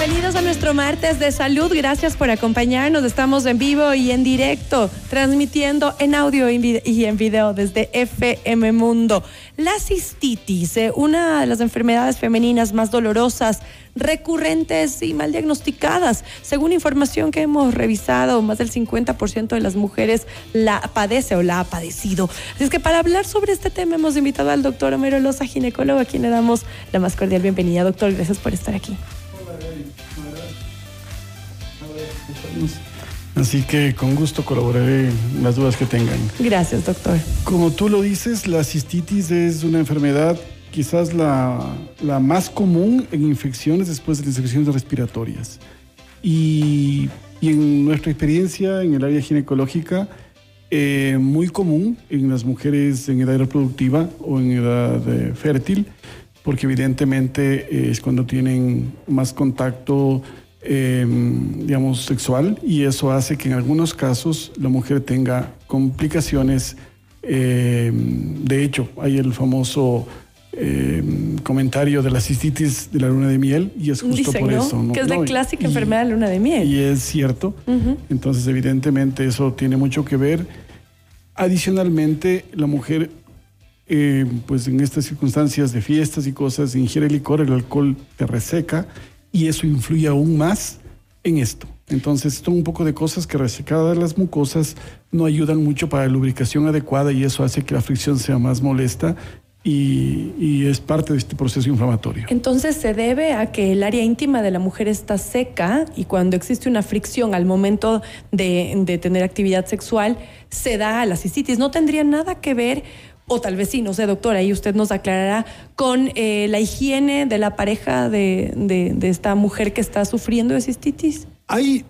Bienvenidos a nuestro martes de salud. Gracias por acompañarnos. Estamos en vivo y en directo, transmitiendo en audio y en video desde FM Mundo. La cistitis, eh, una de las enfermedades femeninas más dolorosas, recurrentes y mal diagnosticadas. Según información que hemos revisado, más del 50% de las mujeres la padece o la ha padecido. Así es que para hablar sobre este tema hemos invitado al doctor Homero Loza, ginecólogo, a quien le damos la más cordial bienvenida. Doctor, gracias por estar aquí. Así que con gusto colaboraré en las dudas que tengan. Gracias, doctor. Como tú lo dices, la cistitis es una enfermedad quizás la, más común en infecciones después de las infecciones respiratorias. Y, en nuestra experiencia en el área ginecológica, eh, muy común en las mujeres en edad reproductiva o en edad eh, fértil, porque evidentemente es cuando tienen más contacto Em, digamos, sexual y eso hace que en algunos casos la mujer tenga complicaciones. Em, de hecho, hay el famoso em, comentario de la cistitis de la luna de miel y es justo por eso. Que es la clásica enfermedad de la luna de miel. Y es cierto. Entonces, evidentemente, eso tiene mucho que ver. Adicionalmente, la mujer, pues en estas circunstancias de fiestas y cosas, ingiere licor, el alcohol te reseca y eso influye aún más en esto. Entonces, son un poco de cosas que resecadas las mucosas no ayudan mucho para la lubricación adecuada y eso hace que la fricción sea más molesta y, es parte de este proceso inflamatorio. Entonces se debe a que el área íntima de la mujer está seca y cuando existe una fricción al momento de, tener actividad sexual, se da a la cistitis. No tendría nada que ver o tal vez sí, no sé, doctora, ahí usted nos aclarará, con eh, la higiene de la pareja de, esta mujer que está sufriendo de cistitis? Hay,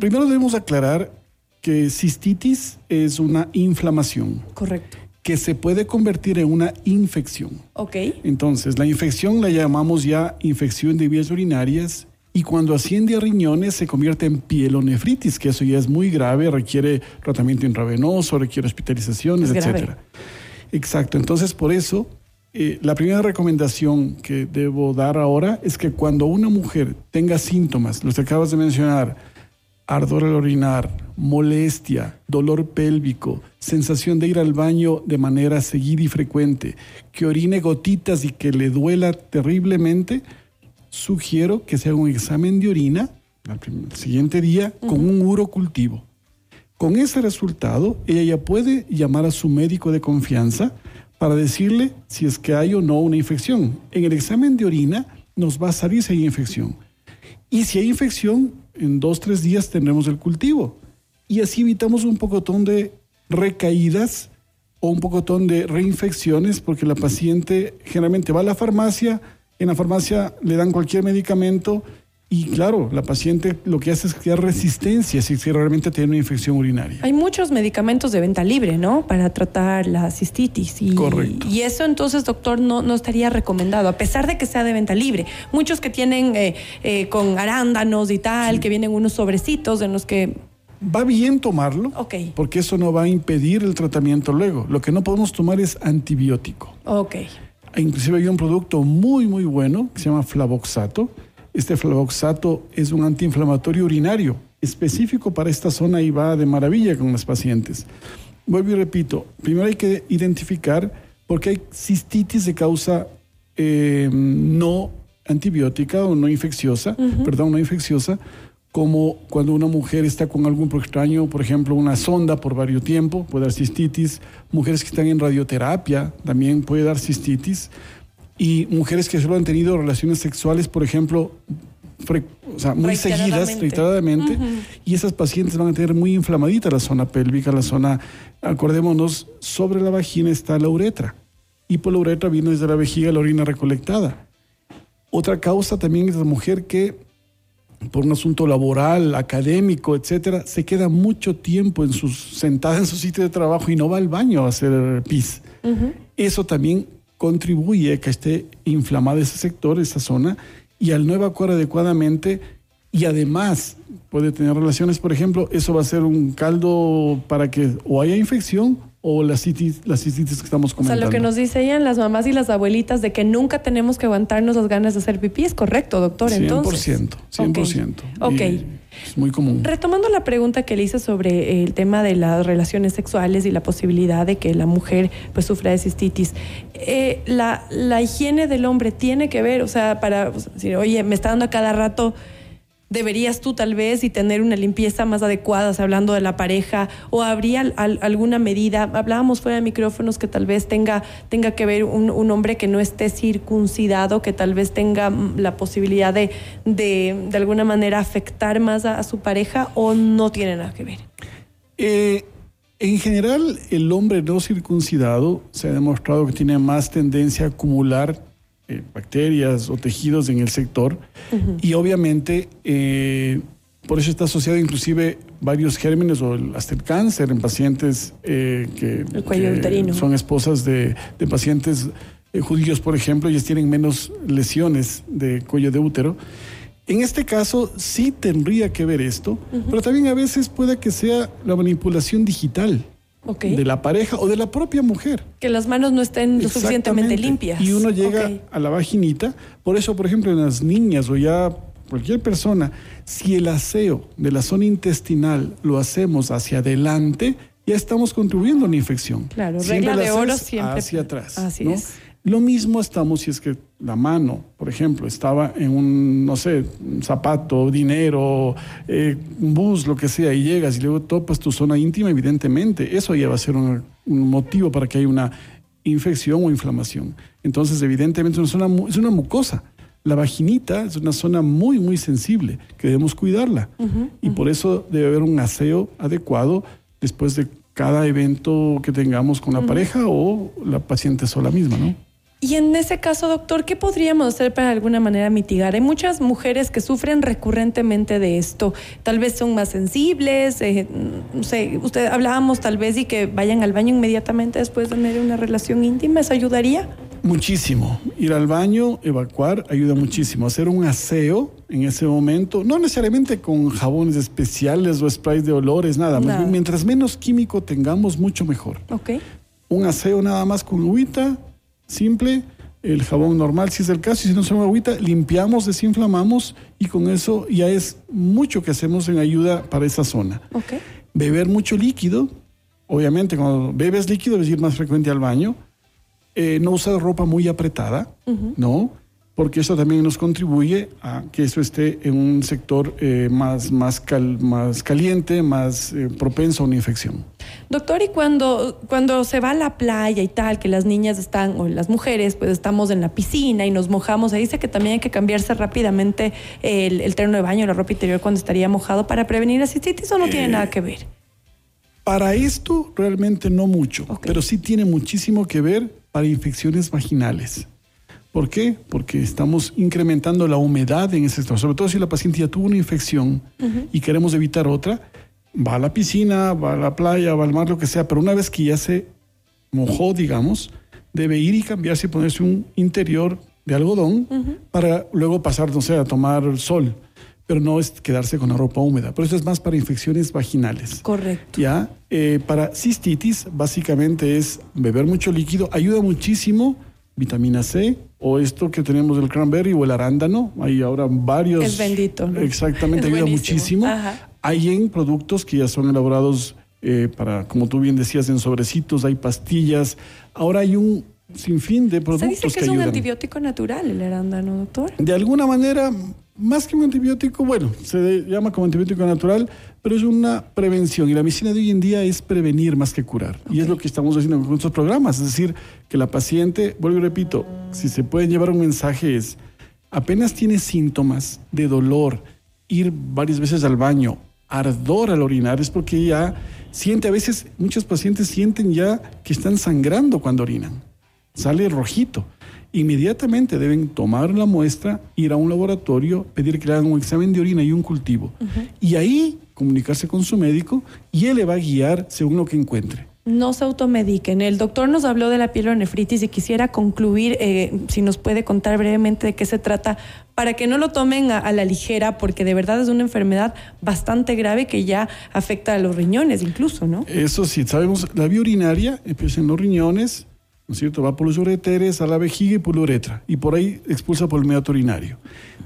primero debemos aclarar que cistitis es una inflamación. Correcto. Que se puede convertir en una infección. Ok. Entonces, la infección la llamamos ya infección de vías urinarias y cuando asciende a riñones se convierte en pielonefritis, que eso ya es muy grave, requiere tratamiento intravenoso, requiere hospitalizaciones, etcétera. Exacto, entonces por eso eh, la primera recomendación que debo dar ahora es que cuando una mujer tenga síntomas, los que acabas de mencionar, ardor al orinar, molestia, dolor pélvico, sensación de ir al baño de manera seguida y frecuente, que orine gotitas y que le duela terriblemente, sugiero que se haga un examen de orina al siguiente día con un urocultivo. Con ese resultado, ella ya puede llamar a su médico de confianza para decirle si es que hay o no una infección. En el examen de orina nos va a salir si hay infección. Y si hay infección, en dos, tres días tendremos el cultivo. Y así evitamos un pocotón de recaídas o un pocotón de reinfecciones, porque la paciente generalmente va a la farmacia, en la farmacia le dan cualquier medicamento y claro, la paciente lo que hace es crear resistencia si realmente tiene una infección urinaria. Hay muchos medicamentos de venta libre, ¿no? Para tratar la cistitis. Y, Correcto. Y eso entonces, doctor, no, no estaría recomendado, a pesar de que sea de venta libre. Muchos que tienen eh, eh, con arándanos y tal, que vienen unos sobrecitos en los que Va bien tomarlo, Ok. porque eso no va a impedir el tratamiento luego. Lo que no podemos tomar es antibiótico. Ok. Inclusive hay un producto muy, muy bueno que se llama flavoxato, este flavoxato es un antiinflamatorio urinario específico para esta zona y va de maravilla con los pacientes. Vuelvo y repito, primero hay que identificar por qué hay cistitis de causa eh, no antibiótica o no infecciosa, perdón, no infecciosa, como cuando una mujer está con algún extraño, por ejemplo, una sonda por varios tiempo, puede dar cistitis. Mujeres que están en radioterapia también puede dar cistitis y mujeres que solo han tenido relaciones sexuales, por ejemplo, o sea, muy seguidas, reiteradamente, y esas pacientes van a tener muy inflamadita la zona pélvica, la zona, acordémonos, sobre la vagina está la uretra, y por la uretra viene desde la vejiga la orina recolectada. Otra causa también es la mujer que, por un asunto laboral, académico, etcétera, se queda mucho tiempo en sus, sentada en su sitio de trabajo y no va al baño a hacer pis. Eso también contribuye a que esté inflamado ese sector, esa zona, y al no evacuar adecuadamente, y además puede tener relaciones, por ejemplo, eso va a ser un caldo para que o haya infección o las cistitis, las que estamos O sea, comentando. lo que nos dicen las mamás y las abuelitas de que nunca tenemos que aguantarnos las ganas de hacer pipí es correcto, doctor. 100%, Entonces. 100%. Ok. Y Ok. Es muy común. Retomando la pregunta que le hice sobre el tema de las relaciones sexuales y la posibilidad de que la mujer pues sufra de cistitis, eh, la, la higiene del hombre tiene que ver, o sea, para decir, oye, me está dando a cada rato, deberías tú tal vez y tener una limpieza más adecuada, hablando de la pareja, o habría al- al- alguna medida, hablábamos fuera de micrófonos que tal vez tenga, tenga que ver un, hombre que no esté circuncidado, que tal vez tenga mm, la posibilidad de, de, de alguna manera afectar más a, a su pareja, o no tiene nada que ver. Eh, en general, el hombre no circuncidado se ha demostrado que tiene más tendencia a acumular eh, bacterias o tejidos en el sector y obviamente eh, por eso está asociado inclusive varios gérmenes o el- hasta el cáncer en pacientes eh, que, El cuello que uterino. son esposas de, de pacientes judíos, por ejemplo, ellos tienen menos lesiones de cuello de útero. En este caso sí tendría que ver esto, pero también a veces puede que sea la manipulación digital De la pareja o de la propia mujer. Que las manos no estén lo suficientemente limpias. Y uno llega a la vaginita. Por eso, por ejemplo, en las niñas o ya cualquier persona, si el aseo de la zona intestinal lo hacemos hacia adelante, ya estamos contribuyendo a una infección. Claro, Siempre regla la de oro siempre. Hacia atrás. Así ¿no? es. Lo mismo estamos si es que la mano, por ejemplo, estaba en un, no sé, un zapato, dinero, eh, un bus, lo que sea, y llegas y luego topas tu zona íntima, evidentemente, eso ya va a ser un, un motivo para que haya una infección o inflamación. Entonces, evidentemente, es una, zona es una mucosa. La vaginita es una zona muy, muy sensible que debemos cuidarla. y por eso debe haber un aseo adecuado después de cada evento que tengamos con la pareja o la paciente sola misma, ¿no? Y en ese caso, doctor, ¿qué podríamos hacer para de alguna manera mitigar? Hay muchas mujeres que sufren recurrentemente de esto. Tal vez son más sensibles, eh, no sé, usted hablábamos tal vez y que vayan al baño inmediatamente después de tener una relación íntima, ¿eso ayudaría? Muchísimo. Ir al baño, evacuar, ayuda muchísimo. Hacer un aseo en ese momento, no necesariamente con jabones especiales o sprays de olores, nada. Más Nada. bien, Mientras menos químico tengamos, mucho mejor. Ok. Un aseo nada más con agüita, simple, el jabón normal si es el caso, y si no son agüita, limpiamos, desinflamamos y con eso ya es mucho que hacemos en ayuda para esa zona. Beber mucho líquido, obviamente cuando bebes líquido debes ir más frecuente al baño. Eh, no usar ropa muy apretada, ¿no? Porque eso también nos contribuye a que eso esté en un sector eh, más, más, cal- más caliente, más eh, propenso a una infección. Doctor, y cuando, cuando se va a la playa y tal, que las niñas están, o las mujeres, pues estamos en la piscina y nos mojamos, ahí dice que también hay que cambiarse rápidamente el, el terno de baño, la ropa interior cuando estaría mojado para prevenir la cistitis o no tiene nada que ver. Para esto realmente no mucho, pero sí tiene muchísimo que ver para infecciones vaginales. ¿Por qué? Porque estamos incrementando la humedad en ese sector. Sobre todo si la paciente ya tuvo una infección y queremos evitar otra, va a la piscina, va a la playa, va al mar, lo que sea, pero una vez que ya se mojó, digamos, debe ir y cambiarse y ponerse un interior de algodón para luego pasar, no sé, a tomar sol. Pero no es quedarse con la ropa húmeda. Pero esto es más para infecciones vaginales. Correcto. Ya, eh, para cistitis, básicamente es beber mucho líquido, ayuda muchísimo vitamina C o esto que tenemos del cranberry o el arándano. Hay ahora varios. Es bendito, ¿no? Exactamente, Es ayuda buenísimo. muchísimo. Ajá. Hay en productos que ya son elaborados eh, para, como tú bien decías, en sobrecitos, hay pastillas. Ahora hay un sinfín de Se productos dice que, que es un antibiótico natural el arándano, doctor. De alguna manera, más que un antibiótico, bueno, se llama como antibiótico natural, pero es una prevención. Y la medicina de hoy en día es prevenir más que curar. Y es lo que estamos haciendo con estos programas. Es decir, que la paciente, vuelvo y repito, si se puede llevar un mensaje es, apenas tiene síntomas de dolor, ir varias veces al baño, ardor al orinar, es porque ya siente, a veces muchos pacientes sienten ya que están sangrando cuando orinan sale rojito. Inmediatamente deben tomar la muestra, ir a un laboratorio, pedir que le hagan un examen de orina y un cultivo. Y ahí comunicarse con su médico y él le va a guiar según lo que encuentre. No se automediquen. El doctor nos habló de la pielonefritis y quisiera concluir, eh, si nos puede contar brevemente de qué se trata, para que no lo tomen a, a, la ligera, porque de verdad es una enfermedad bastante grave que ya afecta a los riñones incluso, ¿no? Eso sí, sabemos, la vía urinaria empieza en los riñones, ¿no es cierto? Va por los ureteres a la vejiga y por la uretra, y por ahí expulsa por el medio urinario.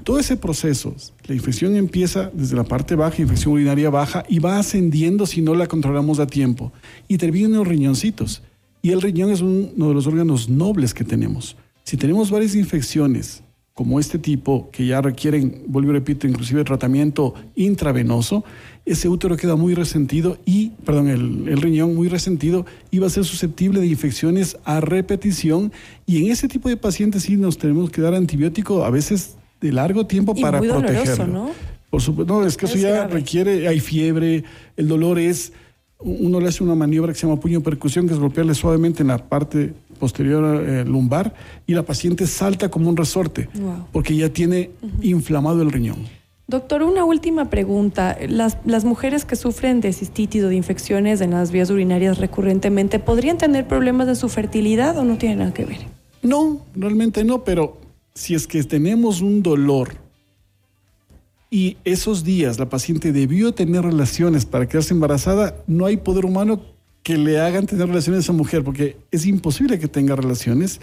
Todo ese proceso, la infección empieza desde la parte baja, infección urinaria baja, y va ascendiendo si no la controlamos a tiempo. Y termina en los riñoncitos. Y el riñón es uno de los órganos nobles que tenemos. Si tenemos varias infecciones, como este tipo, que ya requieren, vuelvo y repito, inclusive tratamiento intravenoso, ese útero queda muy resentido y, perdón, el, el, riñón muy resentido y va a ser susceptible de infecciones a repetición. Y en ese tipo de pacientes sí nos tenemos que dar antibiótico a veces de largo tiempo y para muy protegerlo. doloroso, ¿no? Por supuesto, no, es que eso Es ya grave. requiere, hay fiebre, el dolor es, uno le hace una maniobra que se llama puño percusión, que es golpearle suavemente en la parte posterior eh, lumbar y la paciente salta como un resorte, Wow. porque ya tiene inflamado el riñón. Doctor, una última pregunta. Las, las mujeres que sufren de cistitis o de infecciones en las vías urinarias recurrentemente, ¿podrían tener problemas de su fertilidad o no tiene nada que ver? No, realmente no, pero si es que tenemos un dolor y esos días la paciente debió tener relaciones para quedarse embarazada, no hay poder humano que le hagan tener relaciones a esa mujer, porque es imposible que tenga relaciones,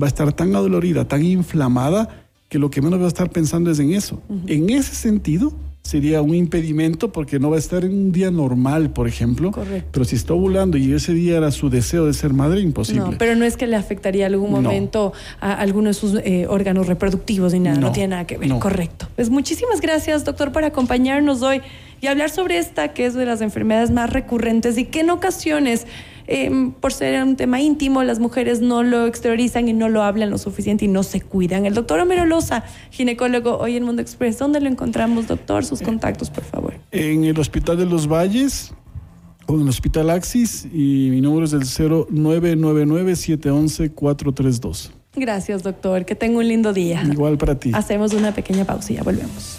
va a estar tan adolorida, tan inflamada, que lo que menos va a estar pensando es en eso. En ese sentido, sería un impedimento porque no va a estar en un día normal, por ejemplo. Correcto. Pero si está ovulando y ese día era su deseo de ser madre, imposible. No, pero no es que le afectaría algún No. momento a alguno de sus eh, órganos reproductivos ni nada, no, No, tiene nada que ver. no. Correcto. Pues muchísimas gracias, doctor, por acompañarnos hoy y hablar sobre esta que es de las enfermedades más recurrentes y que en ocasiones, eh, por ser un tema íntimo, las mujeres no lo exteriorizan y no lo hablan lo suficiente y no se cuidan. El doctor Homero Loza, ginecólogo hoy en Mundo Express, ¿dónde lo encontramos, doctor? Sus contactos, por favor. en el Hospital de los Valles o en el Hospital Axis y mi número es el 0999-711-432. Gracias, doctor. Que tenga un lindo día. Igual para ti. Hacemos una pequeña pausa y ya volvemos.